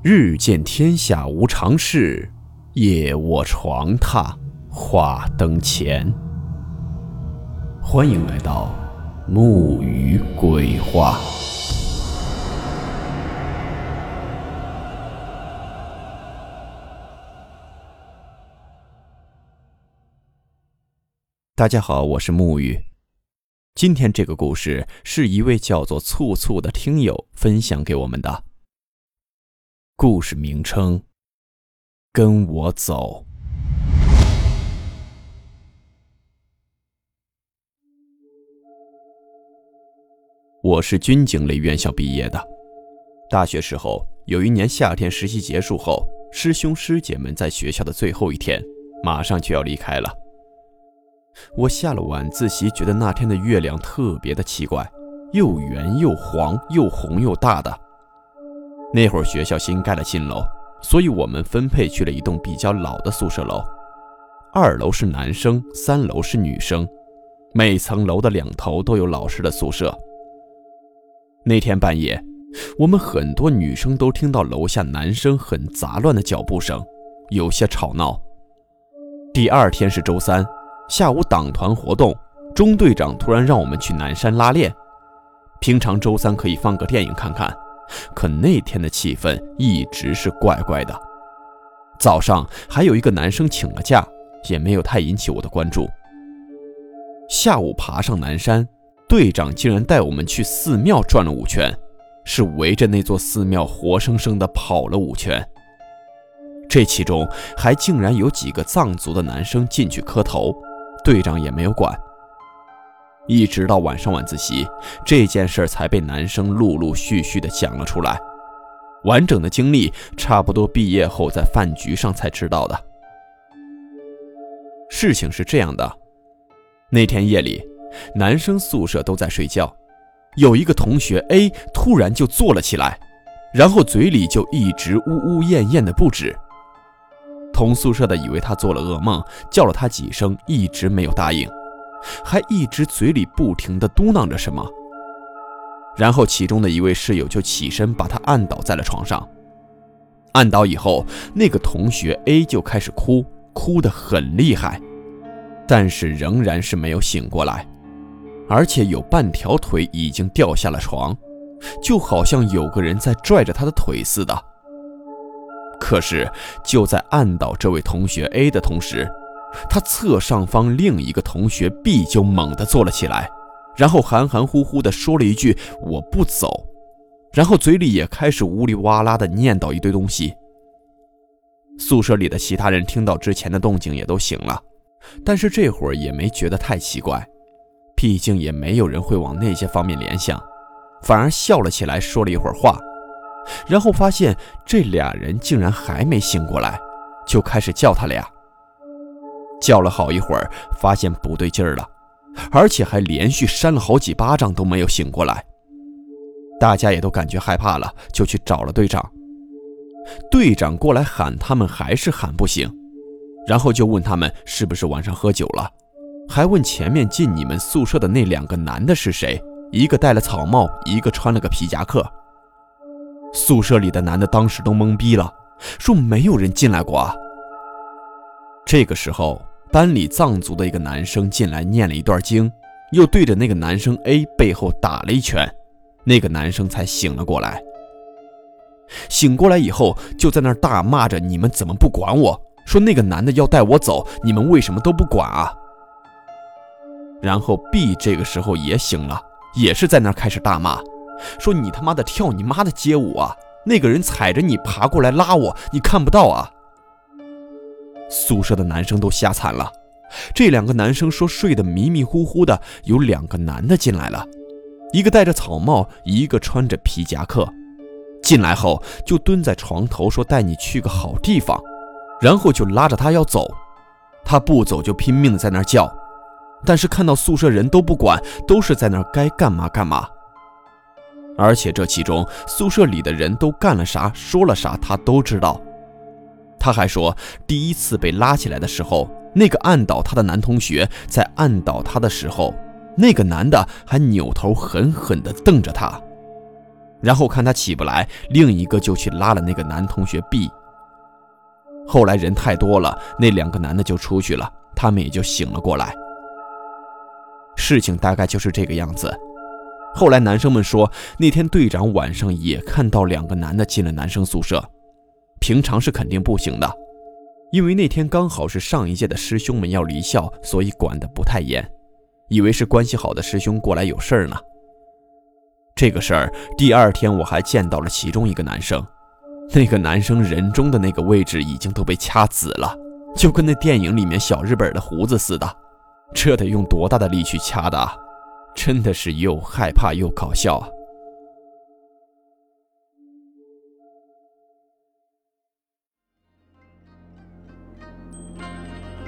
日见天下无常事，夜卧床榻话灯前。欢迎来到木鱼鬼话。大家好，我是木鱼。今天这个故事是一位叫做醋醋的听友分享给我们的。故事名称：跟我走。我是军警类院校毕业的。大学时候，有一年夏天实习结束后，师兄师姐们在学校的最后一天，马上就要离开了。我下了晚自习，觉得那天的月亮特别的奇怪，又圆又黄，又红又大的。那会儿学校新盖了新楼，所以我们分配去了一栋比较老的宿舍楼。二楼是男生，三楼是女生，每层楼的两头都有老师的宿舍。那天半夜，我们很多女生都听到楼下男生很杂乱的脚步声，有些吵闹。第二天是周三，下午党团活动，中队长突然让我们去南山拉练。平常周三可以放个电影看看。可那天的气氛一直是怪怪的。早上还有一个男生请了假，也没有太引起我的关注。下午爬上南山，队长竟然带我们去寺庙转了五圈，是围着那座寺庙活生生的跑了五圈。这其中还竟然有几个藏族的男生进去磕头，队长也没有管。一直到晚上晚自习，这件事才被男生陆陆续续的讲了出来。完整的经历，差不多毕业后在饭局上才知道的。事情是这样的：那天夜里，男生宿舍都在睡觉，有一个同学 A 突然就坐了起来，然后嘴里就一直呜呜咽咽的不止。同宿舍的以为他做了噩梦，叫了他几声，一直没有答应。还一直嘴里不停地嘟囔着什么，然后其中的一位室友就起身把他按倒在了床上。按倒以后，那个同学 A 就开始哭，哭得很厉害，但是仍然是没有醒过来，而且有半条腿已经掉下了床，就好像有个人在拽着他的腿似的。可是就在按倒这位同学 A 的同时，他侧上方另一个同学 B 就猛地坐了起来，然后含含糊糊地说了一句“我不走”，然后嘴里也开始呜里哇啦地念叨一堆东西。宿舍里的其他人听到之前的动静也都醒了，但是这会儿也没觉得太奇怪，毕竟也没有人会往那些方面联想，反而笑了起来，说了一会儿话，然后发现这俩人竟然还没醒过来，就开始叫他俩。叫了好一会儿，发现不对劲儿了，而且还连续扇了好几巴掌都没有醒过来。大家也都感觉害怕了，就去找了队长。队长过来喊他们，还是喊不醒，然后就问他们是不是晚上喝酒了，还问前面进你们宿舍的那两个男的是谁，一个戴了草帽，一个穿了个皮夹克。宿舍里的男的当时都懵逼了，说没有人进来过啊。这个时候。班里藏族的一个男生进来念了一段经，又对着那个男生 A 背后打了一拳，那个男生才醒了过来。醒过来以后，就在那儿大骂着：“你们怎么不管我？说那个男的要带我走，你们为什么都不管啊？”然后 B 这个时候也醒了，也是在那儿开始大骂，说：“你他妈的跳你妈的街舞啊！那个人踩着你爬过来拉我，你看不到啊？”宿舍的男生都吓惨了。这两个男生说睡得迷迷糊糊的，有两个男的进来了，一个戴着草帽，一个穿着皮夹克。进来后就蹲在床头说带你去个好地方，然后就拉着他要走。他不走就拼命的在那叫，但是看到宿舍人都不管，都是在那该干嘛干嘛。而且这其中宿舍里的人都干了啥，说了啥，他都知道。他还说，第一次被拉起来的时候，那个按倒他的男同学在按倒他的时候，那个男的还扭头狠狠地瞪着他。然后看他起不来，另一个就去拉了那个男同学 B。后来人太多了，那两个男的就出去了，他们也就醒了过来。事情大概就是这个样子。后来男生们说，那天队长晚上也看到两个男的进了男生宿舍，平常是肯定不行的，因为那天刚好是上一届的师兄们要离校，所以管得不太严，以为是关系好的师兄过来有事儿呢。这个事儿，第二天我还见到了其中一个男生，那个男生人中的那个位置已经都被掐紫了，就跟那电影里面小日本的胡子似的，这得用多大的力去掐的啊？真的是又害怕又搞笑啊。